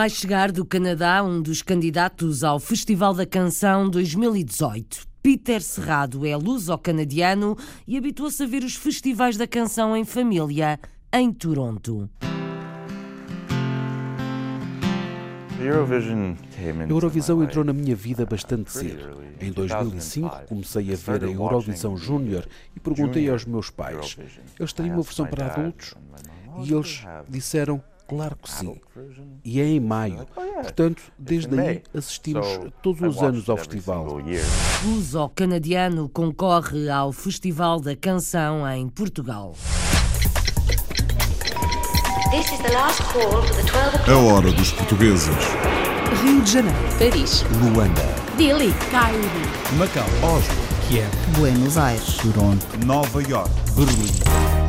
Vai chegar do Canadá um dos candidatos ao Festival da Canção 2018. Peter Serrado é luso-canadiano e habituou-se a ver os festivais da canção em família em Toronto. A Eurovisão entrou na minha vida bastante cedo. Em 2005 comecei a ver a Eurovisão Júnior e perguntei aos meus pais: eles teriam uma versão para adultos? E eles disseram: Claro que sim. E é em maio. Portanto, desde aí assistimos todos os anos ao festival. O canadiano concorre ao Festival da Canção em Portugal. A hora dos portugueses. Rio de Janeiro. Paris. Luanda. Delhi. Cairo. Macau. Oslo. Kiev. Buenos Aires. Toronto. Nova York. Berlim.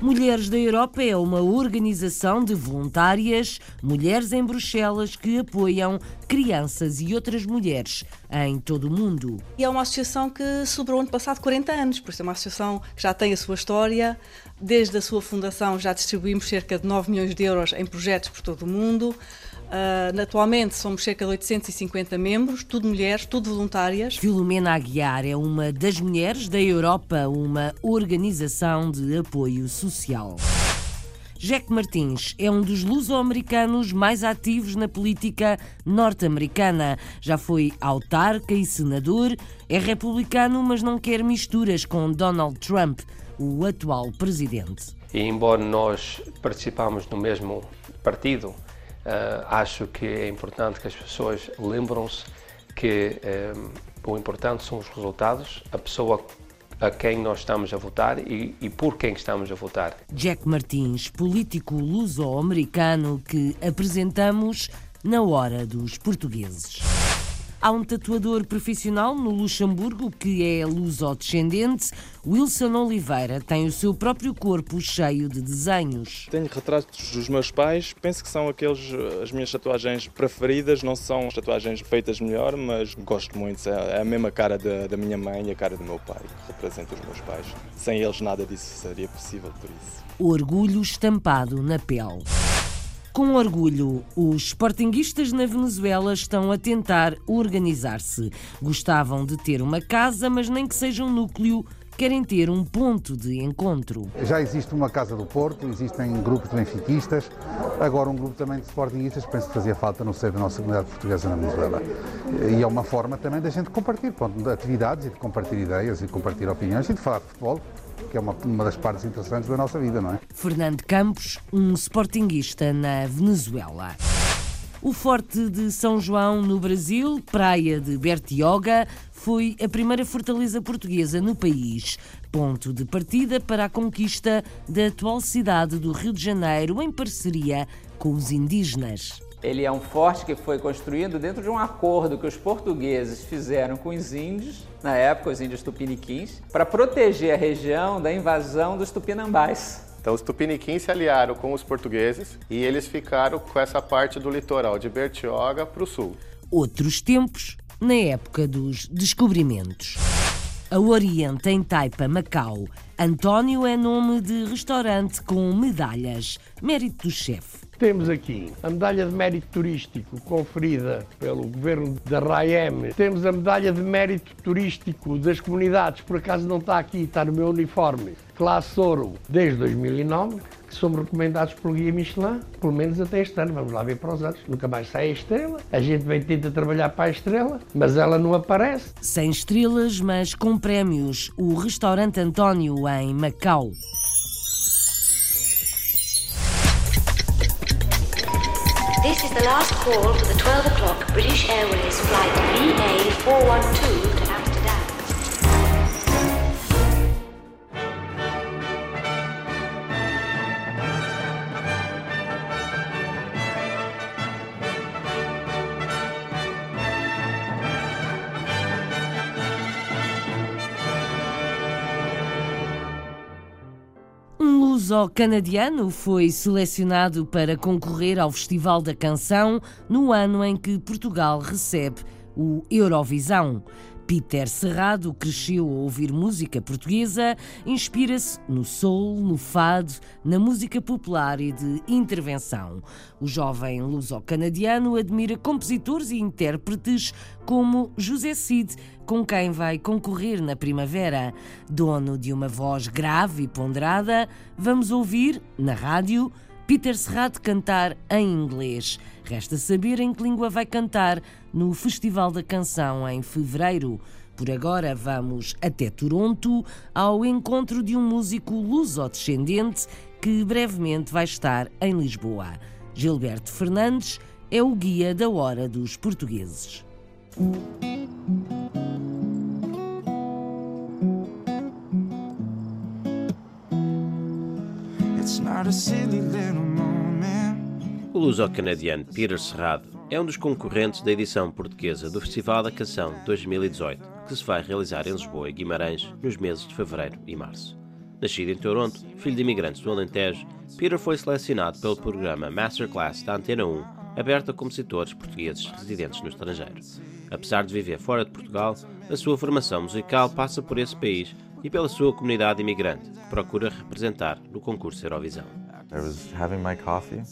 Mulheres da Europa é uma organização de voluntárias, mulheres em Bruxelas, que apoiam crianças e outras mulheres em todo o mundo. E é uma associação que celebrou ano passado 40 anos, por isso é uma associação que já tem a sua história. Desde a sua fundação já distribuímos cerca de 9 milhões de euros em projetos por todo o mundo. Uh, atualmente somos cerca de 850 membros, tudo mulheres, tudo voluntárias. Filomena Aguiar é uma das mulheres da Europa, uma organização de apoio social. Jack Martins é um dos luso-americanos mais ativos na política norte-americana. Já foi autarca e senador, é republicano, mas não quer misturas com Donald Trump, o atual presidente. E embora nós participamos no mesmo partido, Uh, acho que é importante que as pessoas lembram-se que eh, o importante são os resultados, a pessoa a quem nós estamos a votar e, e por quem estamos a votar. Jack Martins, político luso-americano que apresentamos na hora dos portugueses. Há um tatuador profissional no Luxemburgo que é luso-descendente. Wilson Oliveira tem o seu próprio corpo cheio de desenhos. Tenho retratos dos meus pais, penso que são aqueles as minhas tatuagens preferidas, não são tatuagens feitas melhor, mas gosto muito. É a mesma cara da, da minha mãe e a cara do meu pai, que representa os meus pais. Sem eles nada disso seria possível por isso. Orgulho estampado na pele. Com orgulho, os sportinguistas na Venezuela estão a tentar organizar-se. Gostavam de ter uma casa, mas nem que seja um núcleo querem ter um ponto de encontro. Já existe uma Casa do Porto, existem grupos de benfiquistas, agora um grupo também de sportinguistas, penso que fazia falta no seio da nossa comunidade portuguesa na Venezuela. E é uma forma também da gente compartilhar pronto, atividades e de compartilhar ideias e de compartilhar opiniões e de falar de futebol, que é uma, uma das partes interessantes da nossa vida, não é? Fernando Campos, um sportinguista na Venezuela. O Forte de São João, no Brasil, praia de Bertioga, foi a primeira fortaleza portuguesa no país, ponto de partida para a conquista da atual cidade do Rio de Janeiro em parceria com os indígenas. Ele é um forte que foi construído dentro de um acordo que os portugueses fizeram com os índios, na época os índios tupiniquins, para proteger a região da invasão dos tupinambás. Então os tupiniquins se aliaram com os portugueses e eles ficaram com essa parte do litoral de Bertioga para o sul. Outros tempos, na época dos descobrimentos. A Oriente, em Taipa, Macau, António é nome de restaurante com medalhas, mérito do chefe. Temos aqui a medalha de mérito turístico conferida pelo governo da RAEM. Temos a medalha de mérito turístico das comunidades, por acaso não está aqui, está no meu uniforme. Classe Ouro, desde 2009, que somos recomendados pelo Guia Michelin, pelo menos até este ano. Vamos lá ver para os outros. Nunca mais sai a estrela. A gente vem tenta trabalhar para a estrela, mas ela não aparece. Sem estrelas, mas com prémios. O restaurante António em Macau. This is the last call for the 12 o'clock British Airways flight VA412 to luso-canadiano foi selecionado para concorrer ao Festival da Canção no ano em que Portugal recebe o Eurovisão. Peter Serrado cresceu a ouvir música portuguesa, inspira-se no soul, no fado, na música popular e de intervenção. O jovem luso-canadiano admira compositores e intérpretes como José Cid, com quem vai concorrer na primavera. Dono de uma voz grave e ponderada, vamos ouvir, na rádio, Peter Serrado cantar em inglês. Resta saber em que língua vai cantar no Festival da Canção em fevereiro. Por agora vamos até Toronto ao encontro de um músico luso-descendente que brevemente vai estar em Lisboa. Gilberto Fernandes é o guia da Hora dos Portugueses. O luso-canadiano Peter Serrado é um dos concorrentes da edição portuguesa do Festival da Canção 2018, que se vai realizar em Lisboa e Guimarães nos meses de fevereiro e março. Nascido em Toronto, filho de imigrantes do Alentejo, Peter foi selecionado pelo programa Masterclass da Antena 1, aberto a compositores portugueses residentes no estrangeiro. Apesar de viver fora de Portugal, a sua formação musical passa por esse país e pela sua comunidade imigrante, que procura representar no concurso Eurovisão. I was having my coffee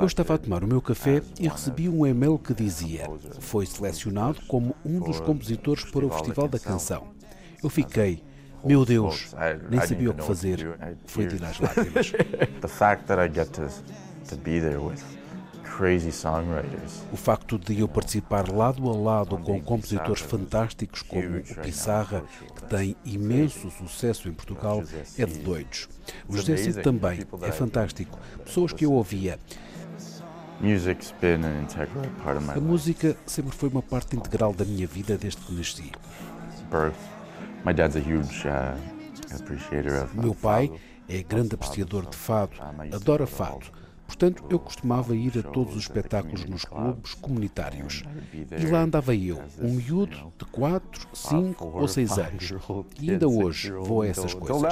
eu estava a tomar o meu café e recebi um e-mail que dizia: Foi selecionado como um dos compositores para o Festival da Canção. Eu fiquei, meu Deus, nem sabia o que fazer. Foi ir às lágrimas. O facto de eu participar lado a lado com compositores fantásticos como o Pissarra, que tem imenso sucesso em Portugal, é de doidos. O José Cid também é fantástico. Pessoas que eu ouvia. A música sempre foi uma parte integral da minha vida desde que nasci. Uh, Meu pai é grande apreciador de fado, adora fado Portanto, eu costumava ir a todos os espetáculos nos clubes comunitários. E lá andava eu, um miúdo de 4, 5 ou 6 anos. E ainda hoje vou a essas coisas.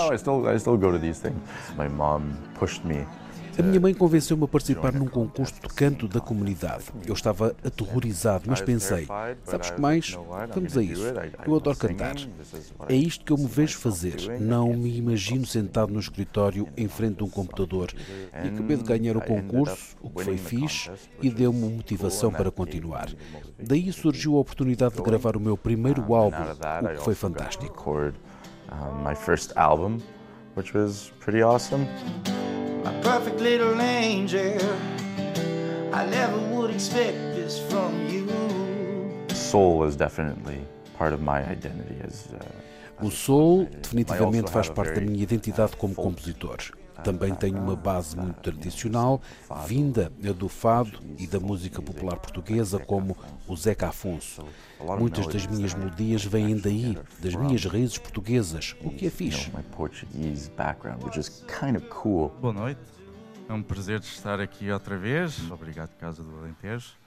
A minha mãe convenceu-me a participar num concurso de canto da comunidade. Eu estava aterrorizado, mas pensei: sabes que mais? Vamos a isso. Eu adoro cantar. É isto que eu me vejo fazer. Não me imagino sentado no escritório em frente a um computador. E acabei de ganhar o concurso, o que foi fixe e deu-me motivação para continuar. Daí surgiu a oportunidade de gravar o meu primeiro álbum, o que foi fantástico. My first album, which was pretty awesome my perfect little angel. I never would expect this from you. Soul is definitely part of my identity as. Uh, o soul definitivamente faz parte da minha identidade como compositor. Também tenho uma base muito tradicional, vinda do fado e da música popular portuguesa, como o Zeca Afonso. Muitas das minhas melodias vêm daí, das minhas raízes portuguesas, o que é fixe. Boa noite, é um prazer estar aqui outra vez. Obrigado, Casa do Alentejo.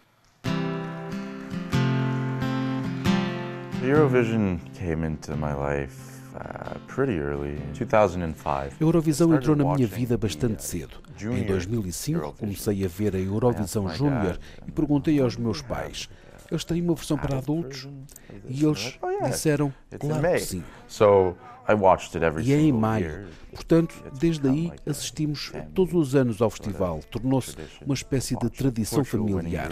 Eurovision came into my life Eurovisão entrou na minha vida bastante uh, cedo. Em 2005 comecei a ver a Eurovisão Júnior e perguntei aos meus pais: eles têm uma versão para adultos? E eles oh, disseram: claro que sim. E é em maio. Portanto, desde aí assistimos todos os anos ao festival. Tornou-se uma espécie de tradição familiar.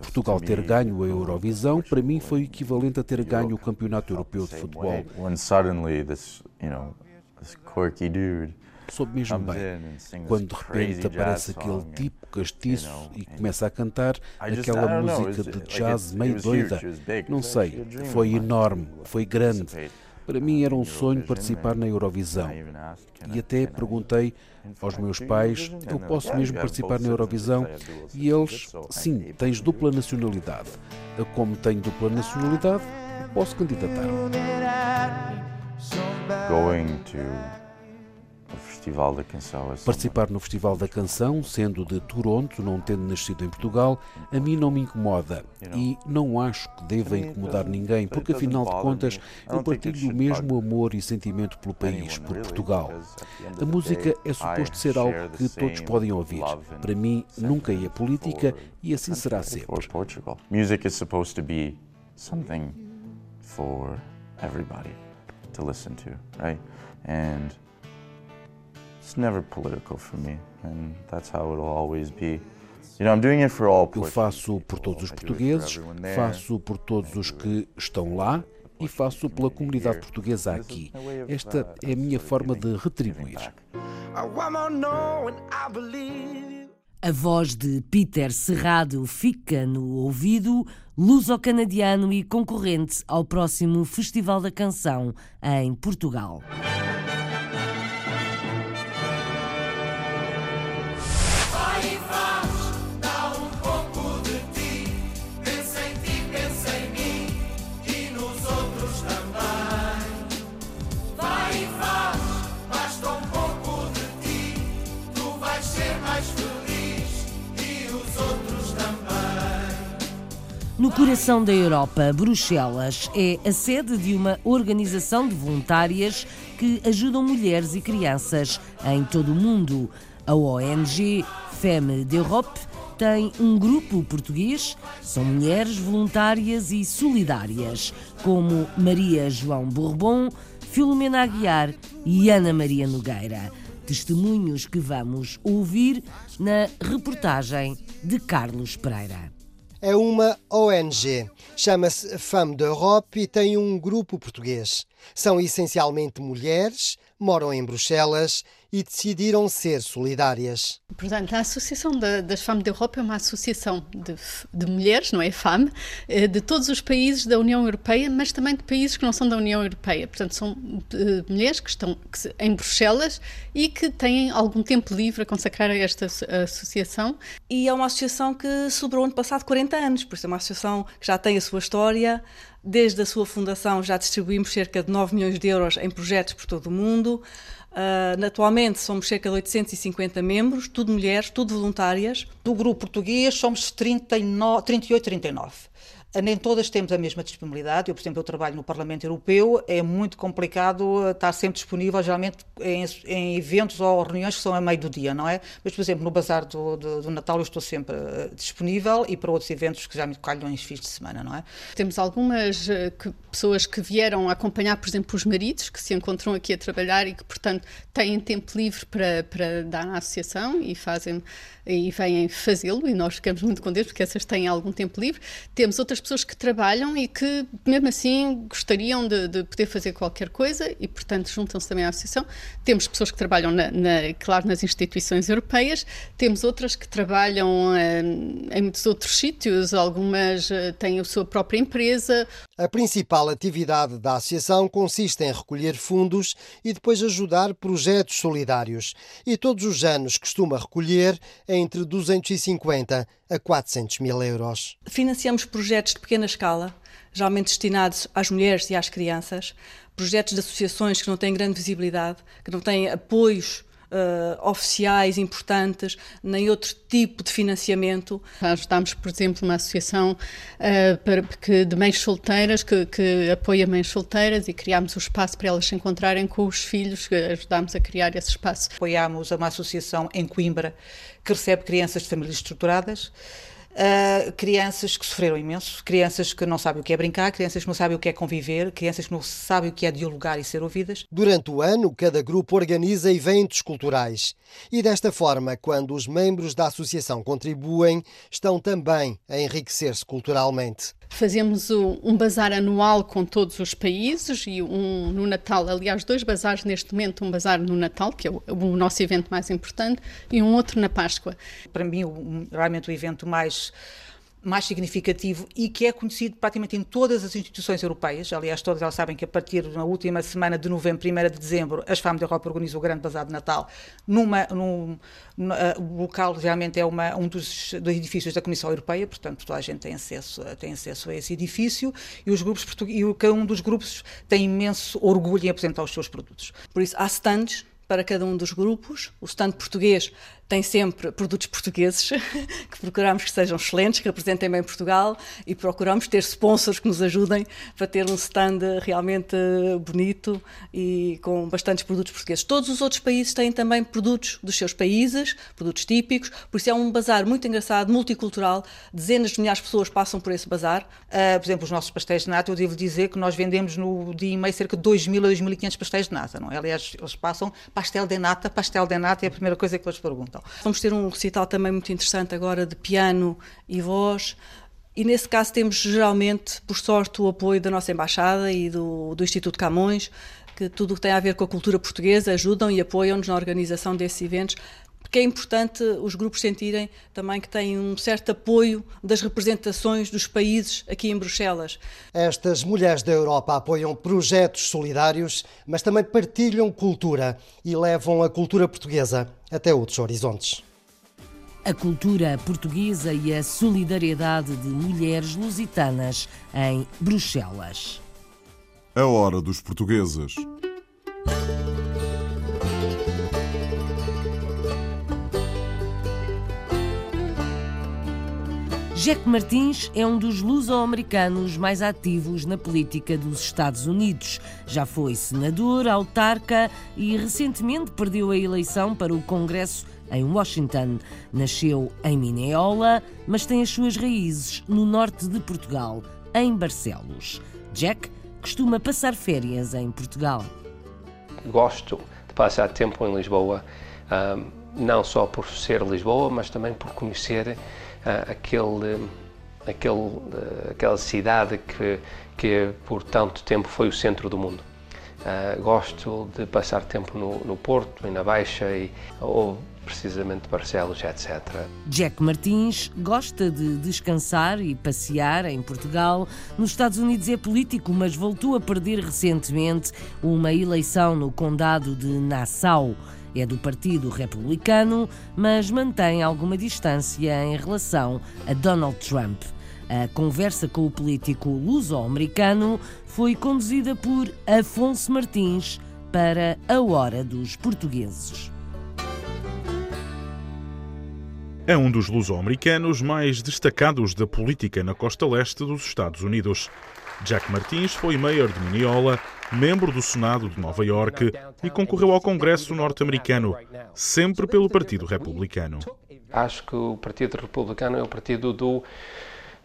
Portugal ter ganho a Eurovisão, para mim, foi o equivalente a ter ganho o Campeonato Europeu de Futebol. Soube mesmo bem, quando de repente aparece aquele tipo castiço e começa a cantar aquela música de jazz meio doida. Não sei, foi enorme, foi grande. Para mim era um sonho participar na Eurovisão. E até perguntei aos meus pais: eu posso mesmo participar na Eurovisão? E eles: sim, tens dupla nacionalidade. Como tenho dupla nacionalidade, posso candidatar. Going to Festival da Canção. Participar no Festival da Canção, sendo de Toronto, não tendo nascido em Portugal, a mim não me incomoda e não acho que deva incomodar ninguém, porque afinal de contas eu partilho o mesmo amor e sentimento pelo país, por Portugal. A música é suposto ser algo que todos podem ouvir. Para mim nunca é política e assim será sempre. Music is supposed to be something for everybody to listen to, right? And Eu faço por todos os portugueses, faço por todos os que estão lá e faço pela comunidade portuguesa aqui. Esta é a minha forma de retribuir. A voz de Peter Serrado fica no ouvido, luso-canadiano e concorrente ao próximo Festival da Canção em Portugal. Coração da Europa, Bruxelas é a sede de uma organização de voluntárias que ajudam mulheres e crianças em todo o mundo. A ONG Femme d'Europe tem um grupo português, são mulheres voluntárias e solidárias, como Maria João Bourbon, Filomena Aguiar e Ana Maria Nogueira. Testemunhos que vamos ouvir na reportagem de Carlos Pereira é uma ONG. Chama-se Femme d'Europe e tem um grupo português. São essencialmente mulheres, moram em Bruxelas e decidiram ser solidárias. Portanto, a Associação das FAM da Europa é uma associação de, de, mulheres, não é FAM, eh, de todos os países da União Europeia, mas também de países que não são da União Europeia. Portanto, são uh, mulheres que estão em Bruxelas e que têm algum tempo livre a consacrar a esta associação. E é uma associação que celebrou ano passado 40 anos, por isso é uma associação que já tem a sua história. Desde a sua fundação já distribuímos cerca de 9 milhões de euros em projetos por todo o mundo. Uh, atualmente somos cerca de 850 membros, tudo mulheres, tudo voluntárias. Do grupo português somos 39, 38, 39. Nem todas temos a mesma disponibilidade. Eu, por exemplo, eu trabalho no Parlamento Europeu, é muito complicado eh, estar sempre disponível, geralmente em, em eventos ou reuniões que são a meio do dia, não é? Mas, por exemplo, no Bazar do, do, do Natal eu estou sempre uh, disponível e para outros eventos que já me calham em fins de semana, não é? Temos algumas que, pessoas que vieram acompanhar, por exemplo, os maridos que se encontram aqui a trabalhar e que, portanto, têm tempo livre para, para dar na associação e fazem e vêm fazê-lo e nós ficamos muito contentes porque essas têm algum tempo livre. Temos outras pessoas que trabalham e que, mesmo assim, gostariam de, de poder fazer qualquer coisa e, portanto, juntam-se também à associação. Temos pessoas que trabalham, na, na, claro, nas instituições europeias, temos outras que trabalham eh, em muitos outros sítios, algumas eh, têm a sua própria empresa. A principal atividade da associação consiste em recolher fundos e depois ajudar projetos solidários. E todos os anos costuma recolher entre 250 a 400 mil euros. Financiamos projetos de pequena escala, geralmente destinados às mulheres e às crianças, projetos de associações que não têm grande visibilidade, que não têm apoios uh, oficiais importantes, nem outro tipo de financiamento. Ajudámos, por exemplo, uma associação uh, para, que, de mães solteiras que, que, apoia mães solteiras e criámos o espaço para elas se encontrarem com os filhos, ajudámos a criar esse espaço. Apoiámos uma associação em Coimbra que recebe crianças de famílias estruturadas uh, crianças que sofreram imenso, crianças que não sabem o que é brincar, crianças que não sabem o que é conviver, crianças que não sabem o que é dialogar e ser ouvidas. Durante o ano, cada grupo organiza eventos culturais. E desta forma, quando os membros da associação contribuem, estão também a enriquecer-se culturalmente. Fazemos um bazar anual com todos os países e um no Natal, aliás, dois bazares neste momento, um bazar no Natal, que é o, o nosso evento mais importante, e um outro na Páscoa. Para mim, realmente o evento mais mais significativo e que é conhecido praticamente em todas as instituições europeias. Aliás, todas elas sabem que a partir da última semana de novembro, 1 de dezembro, as FAM da Europa organizam o Grande Bazar de Natal. Numa, num, no, uh, local realmente é uma, um dos, dos, edifícios da Comissão Europeia, portanto toda a gente tem acesso, tem acesso a esse edifício e, os grupos e cada um dos grupos tem imenso orgulho em apresentar os seus produtos. Por isso, há stands para cada um dos grupos. O stand português tem sempre produtos portugueses, que procuramos que sejam excelentes, que representem bem Portugal e procuramos ter sponsors que nos ajudem para ter um stand realmente bonito e com bastantes produtos portugueses. Todos os outros países têm também produtos dos seus países, produtos típicos, por isso é um bazar muito engraçado, multicultural, dezenas de milhares de pessoas passam por esse bazar. Uh, por exemplo, os nossos pastéis de nata, eu devo dizer que nós vendemos no dia e meio cerca de 2.000 a 2.500 pastéis de nata, não é? Aliás, eles passam pastel de nata, pastel de nata é a primeira coisa que eles perguntam. Vamos ter um recital também muito interessante agora de piano e voz. E nesse caso temos geralmente, por sorte, o apoio da nossa Embaixada e do, do Instituto Camões, que tudo o que tem a ver com a cultura portuguesa ajudam e apoiam-nos na organização desses eventos, porque é importante os grupos sentirem também que têm um certo apoio das representações dos países aqui em Bruxelas. Estas mulheres da Europa apoiam projetos solidários, mas também partilham cultura e levam a cultura portuguesa até outros horizontes. A cultura portuguesa e a solidariedade de mulheres lusitanas em Bruxelas. A hora dos portugueses. Jack Martins é um dos luso-americanos mais ativos na política dos Estados Unidos. Já foi senador, autarca e recentemente perdeu a eleição para o Congresso em Washington. Nasceu em Mineola, mas tem as suas raízes no norte de Portugal, em Barcelos. Jack costuma passar férias em Portugal. Gosto de passar tempo em Lisboa, não só por ser Lisboa, mas também por conhecer aquele, aquele, aquela cidade que, que por tanto tempo foi o centro do mundo. Uh, gosto de passar tempo no, no Porto e na Baixa e, ou precisamente Barcelos, etc. Jack Martins gosta de descansar e passear em Portugal. Nos Estados Unidos é político, mas voltou a perder recentemente uma eleição no condado de Nassau. É do Partido Republicano, mas mantém alguma distância em relação a Donald Trump. A conversa com o político luso-americano foi conduzida por Afonso Martins para a Hora dos Portugueses. É um dos luso-americanos mais destacados da política na costa leste dos Estados Unidos. Jack Martins foi mayor de Mineola, membro do Senado de Nova York e concorreu ao Congresso norte-americano, sempre pelo Partido Republicano. Acho que o Partido Republicano é o partido do,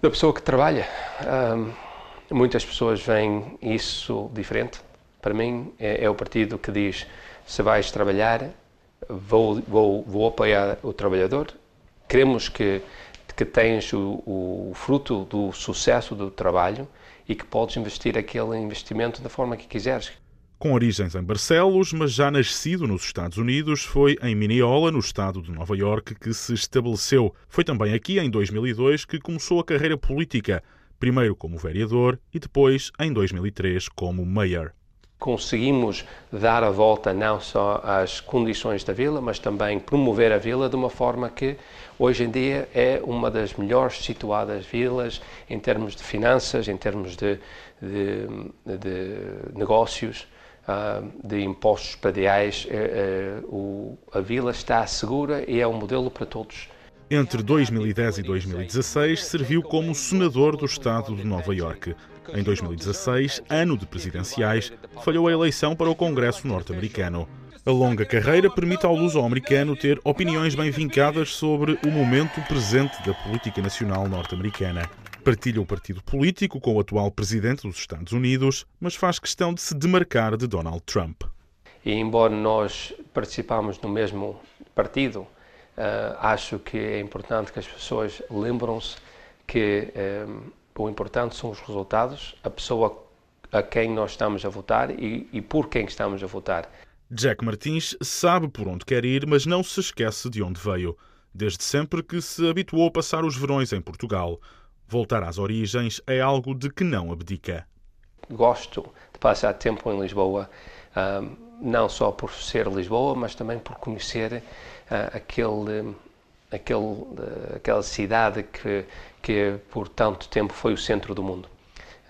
da pessoa que trabalha. Um, muitas pessoas veem isso diferente. Para mim, é, é, o partido que diz: se vais trabalhar, vou, vou, vou apoiar o trabalhador. Queremos que, que tens o, o fruto do sucesso do trabalho e que podes investir aquele investimento da forma que quiseres. Com origens em Barcelos, mas já nascido nos Estados Unidos, foi em Mineola, no estado de Nova York, que se estabeleceu. Foi também aqui, em 2002, que começou a carreira política, primeiro como vereador e depois, em 2003, como mayor conseguimos dar a volta não só às condições da vila, mas também promover a vila de uma forma que hoje em dia é uma das melhores situadas vilas em termos de finanças, em termos de, de, de negócios, ah, de impostos prediais. Eh, eh, a vila está segura e é um modelo para todos. Entre 2010 e 2016, serviu como senador do estado de Nova York. Em 2016, ano de presidenciais, falhou a eleição para o Congresso norte-americano. A longa carreira permite ao luso-americano ter opiniões bem vincadas sobre o momento presente da política nacional norte-americana. Partilha o partido político com o atual presidente dos Estados Unidos, mas faz questão de se demarcar de Donald Trump. E embora nós participamos no mesmo partido, uh, acho que é importante que as pessoas lembram-se que uh, o importante são os resultados, a pessoa a quem nós estamos a votar e, e por quem estamos a votar. Jack Martins sabe por onde quer ir, mas não se esquece de onde veio. Desde sempre que se habituou a passar os verões em Portugal. Voltar às origens é algo de que não abdica. Gosto de passar tempo em Lisboa, não só por ser Lisboa, mas também por conhecer ah, aquele, aquele, aquela cidade que, que por tanto tempo foi o centro do mundo.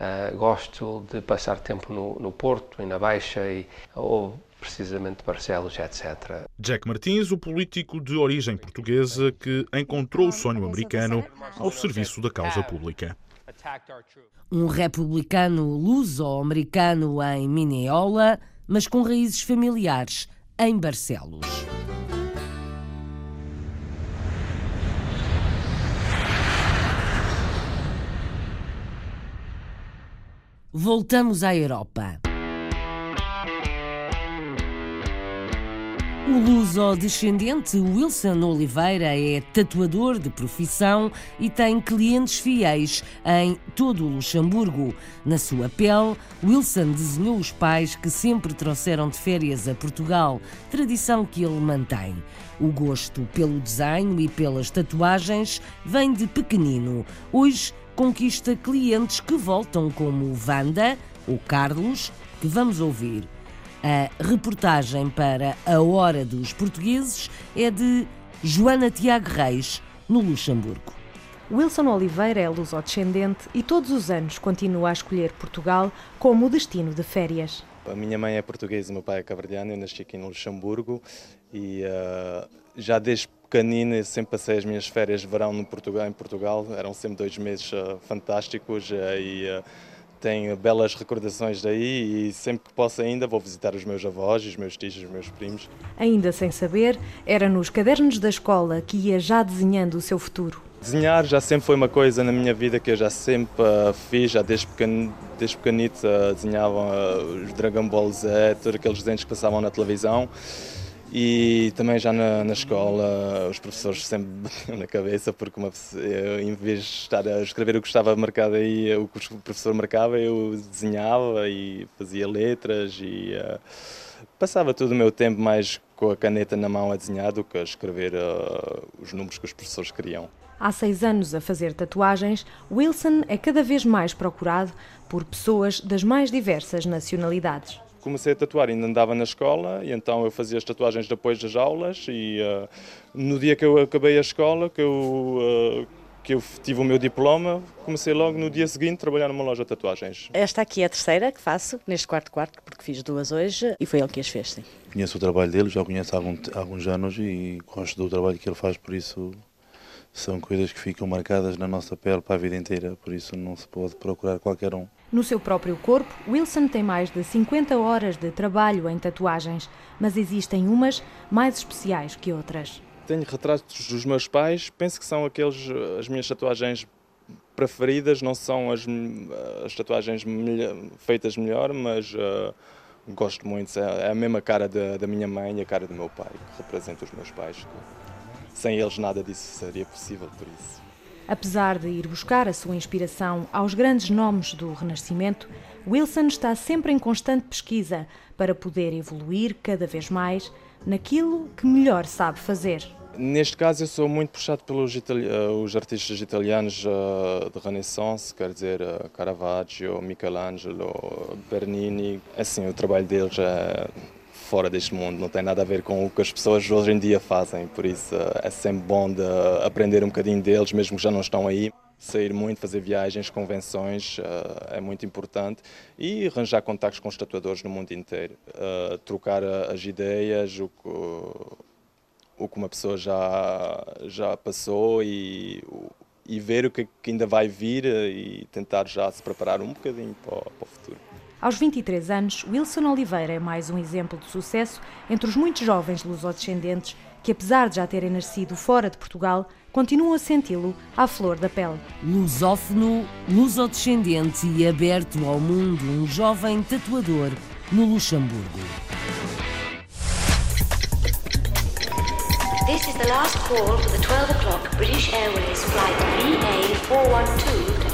Uh, gosto de passar tempo no, no Porto e na Baixa e, ou precisamente Barcelos, etc. Jack Martins, o político de origem portuguesa que encontrou o sonho americano ao serviço da causa pública. Um republicano luso-americano em Mineola, mas com raízes familiares em Barcelos. Voltamos à Europa. O luso-descendente Wilson Oliveira é tatuador de profissão e tem clientes fiéis em todo o Luxemburgo. Na sua pele, Wilson desenhou os pais que sempre trouxeram de férias a Portugal, tradição que ele mantém. O gosto pelo desenho e pelas tatuagens vem de pequenino. Hoje conquista clientes que voltam como Wanda ou Carlos, que vamos ouvir. A reportagem para A Hora dos Portugueses é de Joana Tiago Reis, no Luxemburgo. Wilson Oliveira é luso-descendente e todos os anos continua a escolher Portugal como o destino de férias. A minha mãe é portuguesa e meu pai é cabrediano. Eu nasci aqui no Luxemburgo e uh, já desde pequenino sempre passei as minhas férias de verão no Portugal, em Portugal. Eram sempre dois meses uh, fantásticos uh, e tenho belas recordações daí e sempre que posso ainda vou visitar os meus avós, os meus tios, os meus primos. Ainda sem saber, era nos cadernos da escola que ia já desenhando o seu futuro. Desenhar já sempre foi uma coisa na minha vida que eu já sempre uh, fiz, já desde, pequen, desde pequenito uh, desenhava uh, os Dragon Ball Z, todos aqueles desenhos que passavam na televisão. E também já na, na escola os professores sempre batiam na cabeça porque uma, eu, em vez de estar a escrever o que estava marcado aí, o que o professor marcava, eu desenhava e fazia letras e uh, passava todo o meu tempo mais com a caneta na mão a desenhar do que a escrever uh, os números que os professores queriam. Há seis anos a fazer tatuagens, Wilson é cada vez mais procurado por pessoas das mais diversas nacionalidades comecei a tatuar, ainda andava na escola e então eu fazia as tatuagens depois das aulas e uh, no dia que eu acabei a escola, que eu, uh, que eu tive o meu diploma, comecei logo no dia seguinte a trabalhar numa loja de tatuagens. Esta aqui é a terceira que faço, neste quarto quarto, porque fiz duas hoje e foi ele que as fez, sim. Conheço o trabalho dele, já o conheço há, algum, há alguns anos e gosto do trabalho que ele faz, por isso são coisas que ficam marcadas na nossa pele para a vida inteira, por isso não se pode procurar qualquer um. No seu próprio corpo, Wilson tem mais de 50 horas de trabalho em tatuagens, mas existem umas mais especiais que outras. Tenho retratos dos meus pais, penso que são aqueles as minhas tatuagens preferidas, não são as, as tatuagens melhor, feitas melhor, mas uh, gosto muito. É a mesma cara da, da minha mãe e a cara do meu pai, que representa os meus pais sem eles nada disso seria possível, por isso. Apesar de ir buscar a sua inspiração aos grandes nomes do Renascimento, Wilson está sempre em constante pesquisa para poder evoluir cada vez mais naquilo que melhor sabe fazer. Neste caso, eu sou muito puxado pelos itali eh, os artistas italianos uh, de Renaissance, quer dizer, uh, Caravaggio, Michelangelo, Bernini. Assim, o trabalho deles é fora deste mundo, não tem nada a ver com o que as pessoas hoje em dia fazem, por isso é sempre bom de aprender um bocadinho deles, mesmo que já não estão aí. Sair muito, fazer viagens, convenções é muito importante e arranjar contactos com os tatuadores no mundo inteiro. trocar as ideias, o que, o que uma pessoa já, já passou e, e ver o que ainda vai vir e tentar já se preparar um bocadinho para para o futuro. Aos 23 anos, Wilson Oliveira é mais um exemplo de sucesso entre os muitos jovens lusodescendentes que, apesar de já terem nascido fora de Portugal, continuam a senti-lo à flor da pele. Lusófono, lusodescendente e aberto ao mundo, um jovem tatuador no Luxemburgo. This is the last call for the 12 o'clock British Airways flight VA412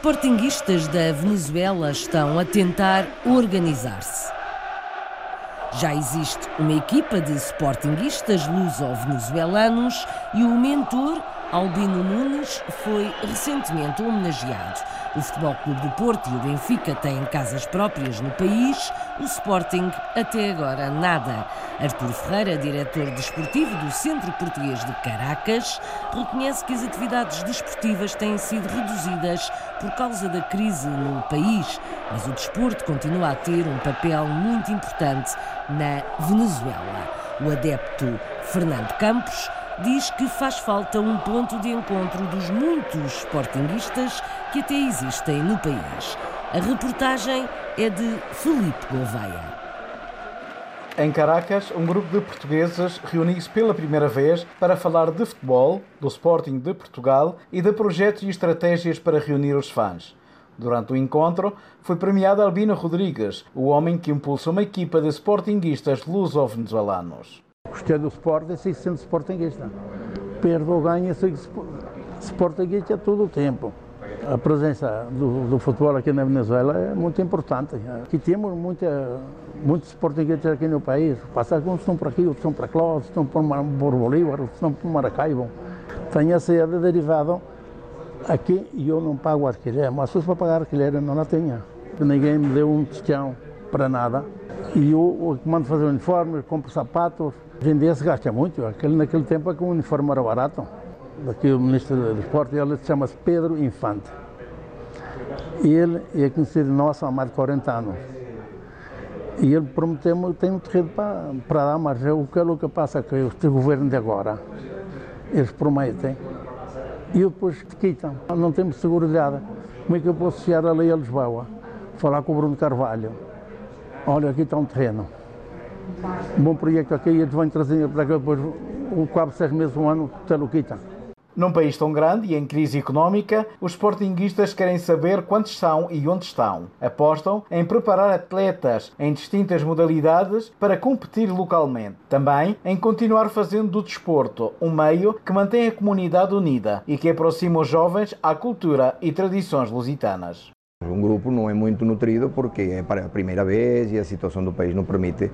sportinguistas da Venezuela estão a tentar organizar-se. Já existe uma equipa de sportinguistas luso-venezuelanos e o mentor Albino Nunes foi recentemente homenageado. O Futebol Clube do Porto e o Benfica têm casas próprias no país, o Sporting até agora nada. Artur Ferreira, diretor desportivo do Centro Português de Caracas, reconhece que as atividades desportivas têm sido reduzidas por causa da crise no país, mas o desporto continua a ter um papel muito importante na Venezuela. O adepto Fernando Campos diz que faz falta um ponto de encontro dos muitos sportinguistas que até existem no país. A reportagem é de Felipe Gouveia. Em Caracas, um grupo de portugueses reuniu-se pela primeira vez para falar de futebol, do Sporting de Portugal e de projetos e estratégias para reunir os fãs. Durante o encontro, foi premiado Albino Rodrigues, o homem que impulsa uma equipa de sportinguistas luso-venezuelanos. Gostei do Sporting e sendo sportinguista. Perdo ou ganho, sou sportinguista todo o tempo. A presença do, do, futebol aqui na Venezuela é muito importante. Aqui temos muita, muitos sportinguistas aqui no país. Passa alguns estão por aqui, outros estão para lá, outros estão por Bolívar, outros estão por Maracaibo. Tem a sede derivada aqui e eu não pago alquiler, mas se para pagar alquiler eu não a tinha. Ninguém me deu um tostão para nada. E eu, eu mando fazer uniformes, compro sapatos, Vender se gasta muito. Aquele, naquele tempo é que o uniforme era barato. Daqui o ministro do Esporte, ele chama-se Pedro Infante. E ele é conhecido nosso há mais de 40 anos. E ele prometeu-me, tem um terreno para, para dar, mas o que é o que passa é que este governo de agora, eles prometem e depois quitam. Não temos segurança. Como é que eu posso chegar ali a Lisboa? Falar com o Bruno Carvalho. Olha, aqui está um terreno um bom projeto aqui eles vão trazer para cá depois, cabo seis meses, um ano, te lo quita. Num país tão grande e em crise económica, os sportinguistas querem saber quantos são e onde estão. Apostam em preparar atletas em distintas modalidades para competir localmente. Também em continuar fazendo do desporto um meio que mantém a comunidade unida e que aproxima os jovens à cultura e tradições lusitanas. Um grupo não é muito nutrido porque é para a primeira vez e a situação do país não permite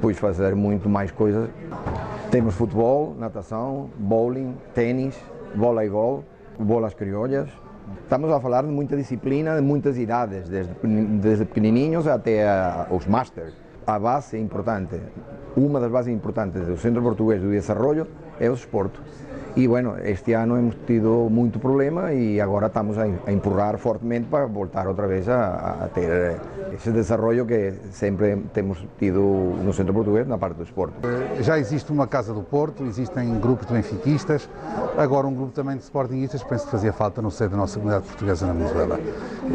pois, fazer muito mais coisas. Temos futebol, natação, bowling, tênis, voleibol, bolas criolhas. Estamos a falar de muita disciplina, de muitas idades, desde, desde pequenininhos até a, os masters. A base é importante. Uma das bases importantes do Centro Português do Desenvolvimento é o desporto. E, bueno, este ano hemos tido muito problema e agora estamos a, empurrar fortemente para voltar outra vez a, a ter eh, esse desenvolvimento que sempre temos tido no Centro Português na parte do esporte. Eh, já existe uma Casa do Porto, existem grupos de benfiquistas, agora um grupo também de sportinguistas, penso que fazia falta no seio da nossa comunidade portuguesa na Venezuela.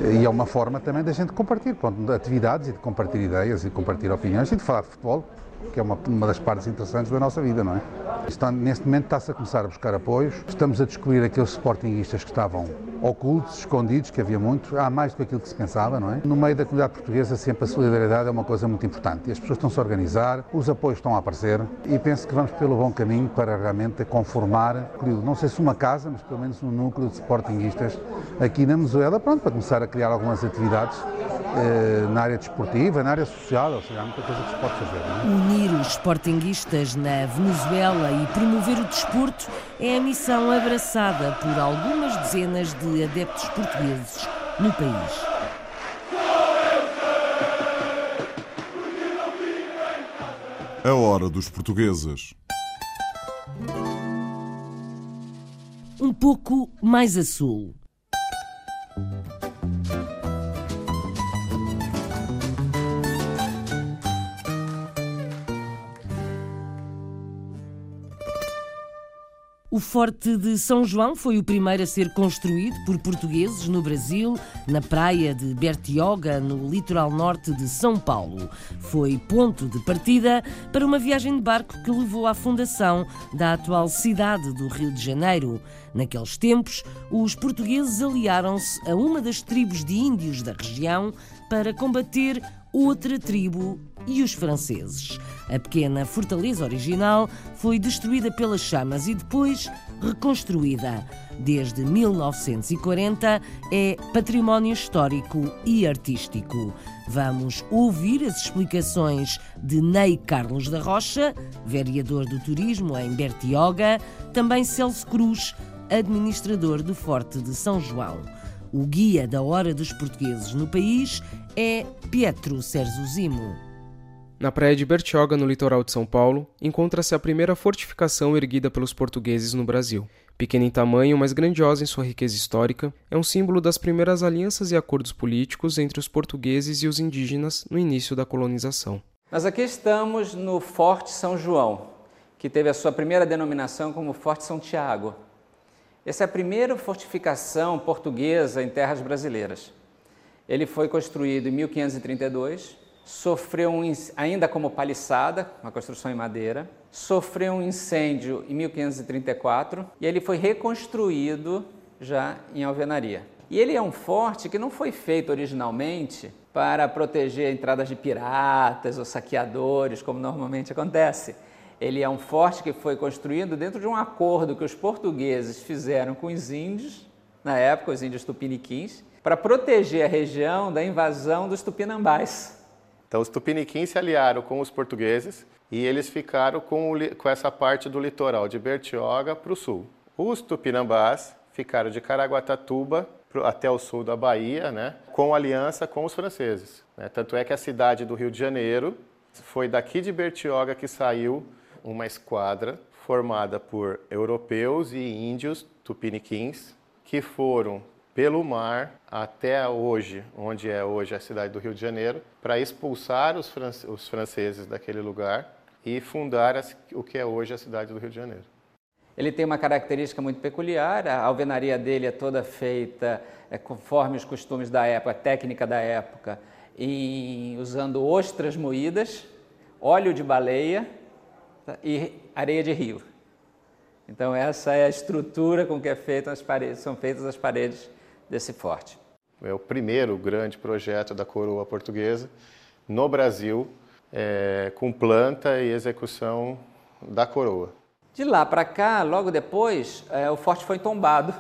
Eh, e é uma forma também da gente compartilhar atividades e de compartilhar ideias e compartilhar opiniões e de falar de futebol, que é uma, uma das partes interessantes da nossa vida, não é? Está, neste momento está-se a começar a buscar apoios, estamos a descobrir aqueles sportinguistas que estavam ocultos, escondidos, que havia muito, há mais do que aquilo que se pensava, não é? No meio da comunidade portuguesa sempre a solidariedade é uma coisa muito importante as pessoas estão-se a organizar, os apoios estão a aparecer e penso que vamos pelo bom caminho para realmente conformar, não sei se uma casa, mas pelo menos um núcleo de sportinguistas aqui na Venezuela, pronto, para começar a criar algumas atividades na área desportiva, na área social, ou seja, há muita coisa que se pode fazer. É? Unir os sportinguistas na Venezuela e promover o desporto é a missão abraçada por algumas dezenas de adeptos portugueses no país. A hora dos portugueses. Um pouco mais a sul. O Forte de São João foi o primeiro a ser construído por portugueses no Brasil, na praia de Bertioga, no litoral norte de São Paulo. Foi ponto de partida para uma viagem de barco que levou à fundação da atual cidade do Rio de Janeiro. Naqueles tempos, os portugueses aliaram-se a uma das tribos de índios da região para combater outra tribo e os franceses. A pequena fortaleza original foi destruída pelas chamas e depois reconstruída. Desde 1940 é património histórico e artístico. Vamos ouvir as explicações de Ney Carlos da Rocha, vereador do turismo em Bertioga, também Celso Cruz, administrador do Forte de São João. O guia da hora dos portugueses no país é Pietro Serzuzimo. Na praia de Bertioga, no litoral de São Paulo, encontra-se a primeira fortificação erguida pelos portugueses no Brasil. Pequena em tamanho, mas grandiosa em sua riqueza histórica, é um símbolo das primeiras alianças e acordos políticos entre os portugueses e os indígenas no início da colonização. Nós aqui estamos no Forte São João, que teve a sua primeira denominação como Forte São Tiago. Essa é a primeira fortificação portuguesa em terras brasileiras. Ele foi construído em 1532 sofreu um, ainda como paliçada, uma construção em madeira, sofreu um incêndio em 1534 e ele foi reconstruído já em alvenaria. E ele é um forte que não foi feito originalmente para proteger entradas de piratas ou saqueadores, como normalmente acontece. Ele é um forte que foi construído dentro de um acordo que os portugueses fizeram com os índios, na época, os índios tupiniquins, para proteger a região da invasão dos tupinambás. Então, os tupiniquins se aliaram com os portugueses e eles ficaram com, com essa parte do litoral de Bertioga para o sul. Os tupinambás ficaram de Caraguatatuba até o sul da Bahia, né, com aliança com os franceses. Né? Tanto é que a cidade do Rio de Janeiro foi daqui de Bertioga que saiu uma esquadra formada por europeus e índios tupiniquins que foram pelo mar até hoje, onde é hoje a cidade do Rio de Janeiro, para expulsar os, france os franceses daquele lugar e fundar o que é hoje a cidade do Rio de Janeiro. Ele tem uma característica muito peculiar, a alvenaria dele é toda feita é, conforme os costumes da época, a técnica da época, e usando ostras moídas, óleo de baleia tá, e areia de rio. Então essa é a estrutura com que é feita as paredes, são feitas as paredes desse forte. É o primeiro grande projeto da coroa portuguesa no Brasil, é, com planta e execução da coroa. De lá para cá, logo depois, é, o forte foi tombado,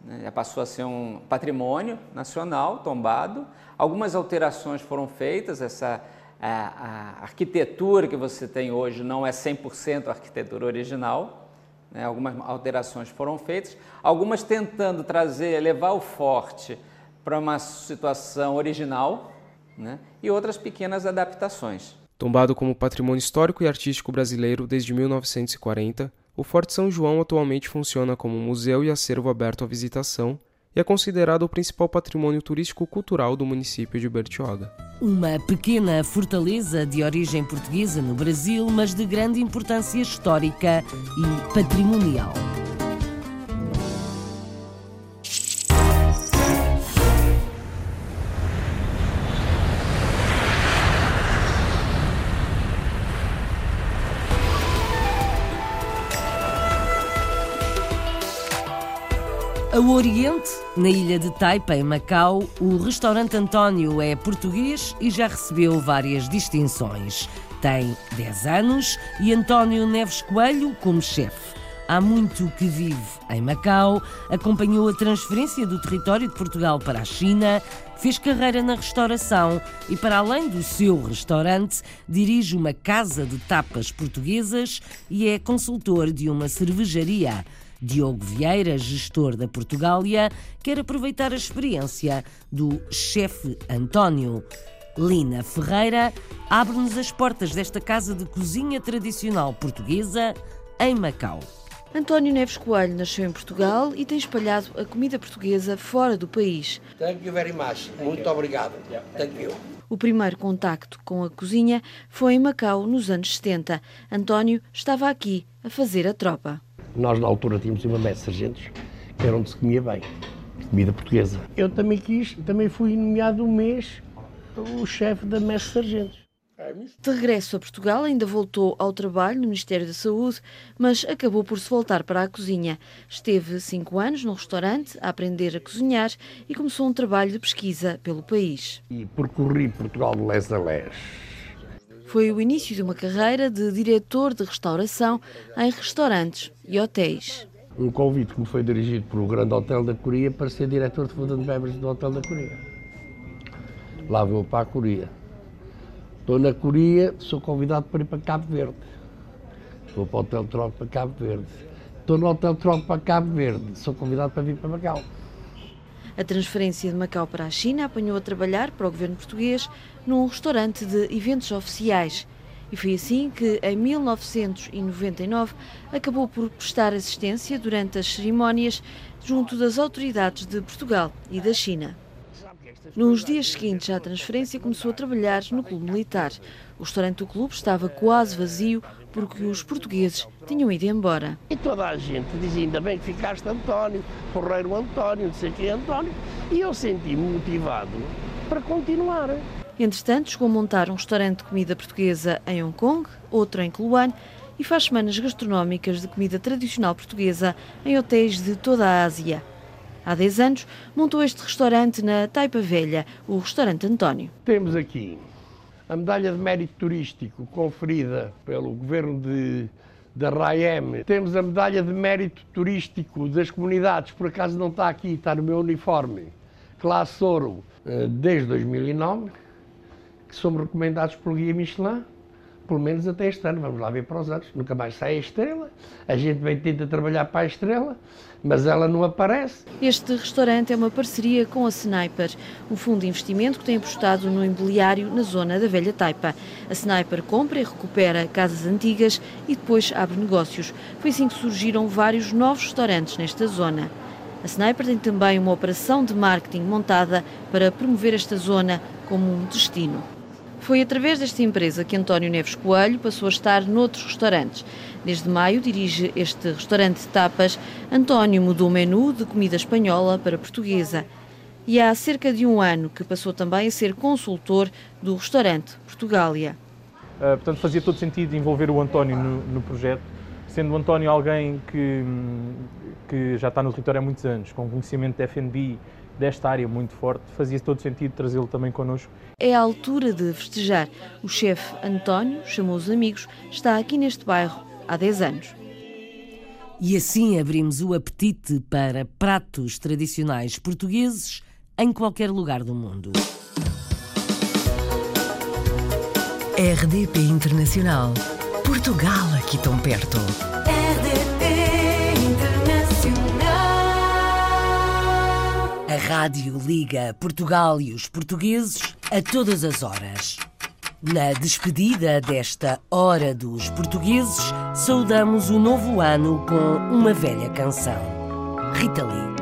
né? já passou a ser um patrimônio nacional tombado. Algumas alterações foram feitas, essa a, a arquitetura que você tem hoje não é 100% a arquitetura original, né? Algumas alterações foram feitas, algumas tentando trazer, levar o forte para uma situação original né? e outras pequenas adaptações. Tombado como patrimônio histórico e artístico brasileiro desde 1940, o Forte São João atualmente funciona como museu e acervo aberto à visitação e é considerado o principal patrimônio turístico-cultural do município de Bertioga. Uma pequena fortaleza de origem portuguesa no Brasil, mas de grande importância histórica e patrimonial. A Oriente, na ilha de Taipa, em Macau, o restaurante António é português e já recebeu várias distinções. Tem 10 anos e António Neves Coelho como chefe. Há muito que vive em Macau, acompanhou a transferência do território de Portugal para a China, fez carreira na restauração e, para além do seu restaurante, dirige uma casa de tapas portuguesas e é consultor de uma cervejaria. Diogo Vieira, gestor da Portugália, quer aproveitar a experiência do chefe António. Lina Ferreira abre-nos as portas desta casa de cozinha tradicional portuguesa em Macau. António Neves Coelho nasceu em Portugal e tem espalhado a comida portuguesa fora do país. Thank you very much. Muito obrigado. Thank you. O primeiro contacto com a cozinha foi em Macau nos anos 70. António estava aqui a fazer a tropa. Nós, na altura, tínhamos uma messe de sargentos, que era onde se comia bem, comida portuguesa. Eu também quis, também fui nomeado um mês o chefe da messe de sargentos. De regresso a Portugal, ainda voltou ao trabalho no Ministério da Saúde, mas acabou por se voltar para a cozinha. Esteve cinco anos no restaurante a aprender a cozinhar e começou um trabalho de pesquisa pelo país. E percorri Portugal de leste a leste. Foi o início de uma carreira de diretor de restauração em restaurantes e hotéis. Um convite que me foi dirigido um grande hotel da Coreia para ser diretor de food and beverage do hotel da Coreia. Lá vou para a Coreia. Estou na Coreia, sou convidado para ir para Cabo Verde. Vou para o Hotel Troco para Cabo Verde. Estou no Hotel Troco para Cabo Verde, sou convidado para vir para Macau. A transferência de Macau para a China apanhou a trabalhar para o governo português num restaurante de eventos oficiais. E foi assim que, em 1999, acabou por prestar assistência durante as cerimónias junto das autoridades de Portugal e da China. Nos dias seguintes à transferência, começou a trabalhar no clube militar. O restaurante do clube estava quase vazio porque os portugueses tinham ido embora. E toda a gente dizia, ainda bem que ficaste António, Porreiro António, não sei quem António. E eu senti-me motivado para continuar. Entretanto, chegou a montar um restaurante de comida portuguesa em Hong Kong, outro em Kluan e faz semanas gastronómicas de comida tradicional portuguesa em hotéis de toda a Ásia. Há 10 anos, montou este restaurante na Taipa Velha, o Restaurante António. Temos aqui a medalha de mérito turístico conferida pelo governo de, da RAEM. Temos a medalha de mérito turístico das comunidades, por acaso não está aqui, está no meu uniforme, classe ouro, eh, desde 2009, que somos recomendados pelo Guia Michelin pelo menos até este ano. Vamos lá ver para os anos. Nunca mais sai a estrela. A gente vem tenta trabalhar para a estrela, mas ela não aparece. Este restaurante é uma parceria com a Sniper, um fundo de investimento que tem apostado no imobiliário na zona da Velha Taipa. A Sniper compra e recupera casas antigas e depois abre negócios. Foi assim que surgiram vários novos restaurantes nesta zona. A Sniper tem também uma operação de marketing montada para promover esta zona como um destino. Foi através desta empresa que António Neves Coelho passou a estar noutros restaurantes. Desde maio dirige este restaurante de tapas. António mudou o menu de comida espanhola para portuguesa. E há cerca de um ano que passou também a ser consultor do restaurante Portugália. Uh, portanto, fazia todo sentido envolver o António no, no projeto, sendo o António alguém que, que já está no território há muitos anos, com conhecimento de F&B desta área muito forte, fazia todo sentido trazê-lo também connosco. É a altura de festejar. O chefe António chamou os amigos, está aqui neste bairro há 10 anos. E assim abrimos o apetite para pratos tradicionais portugueses em qualquer lugar do mundo. RDP Internacional. Portugal aqui tão perto. Rádio liga Portugal e os portugueses a todas as horas. Na despedida desta Hora dos Portugueses, saudamos o novo ano com uma velha canção. Rita Lee.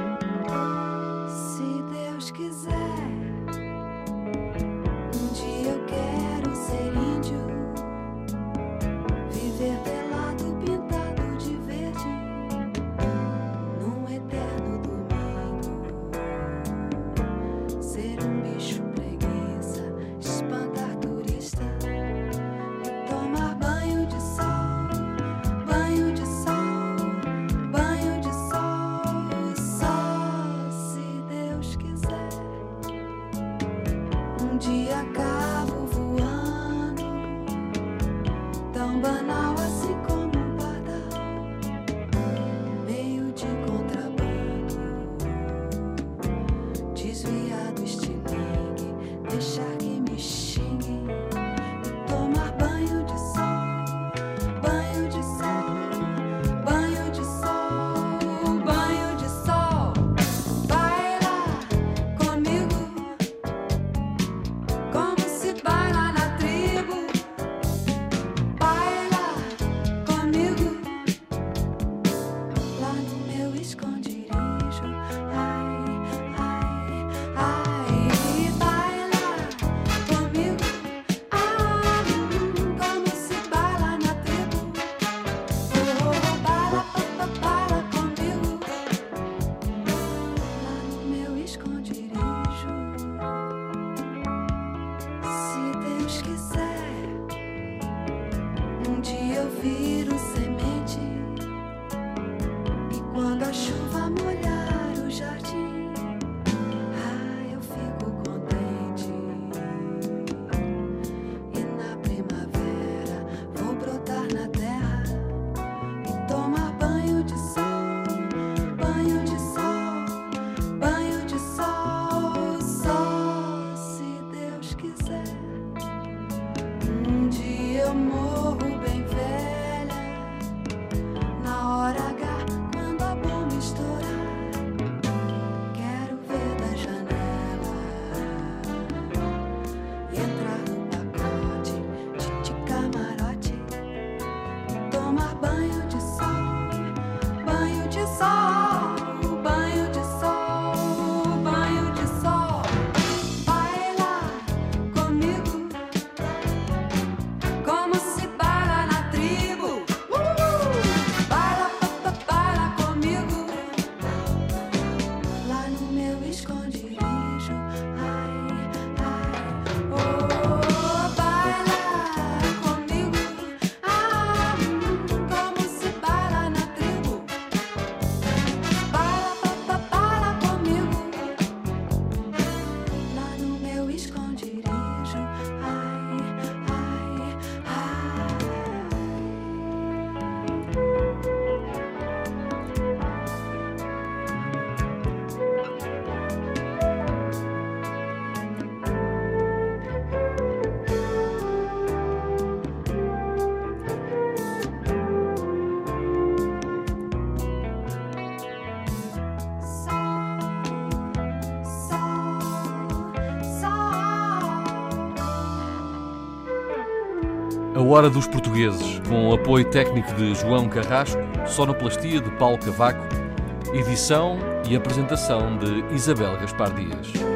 morro bem Hora dos Portugueses, com apoio técnico de João Carrasco, sonoplastia de Paulo Cavaco, edição e apresentação de Isabel Gaspar Dias.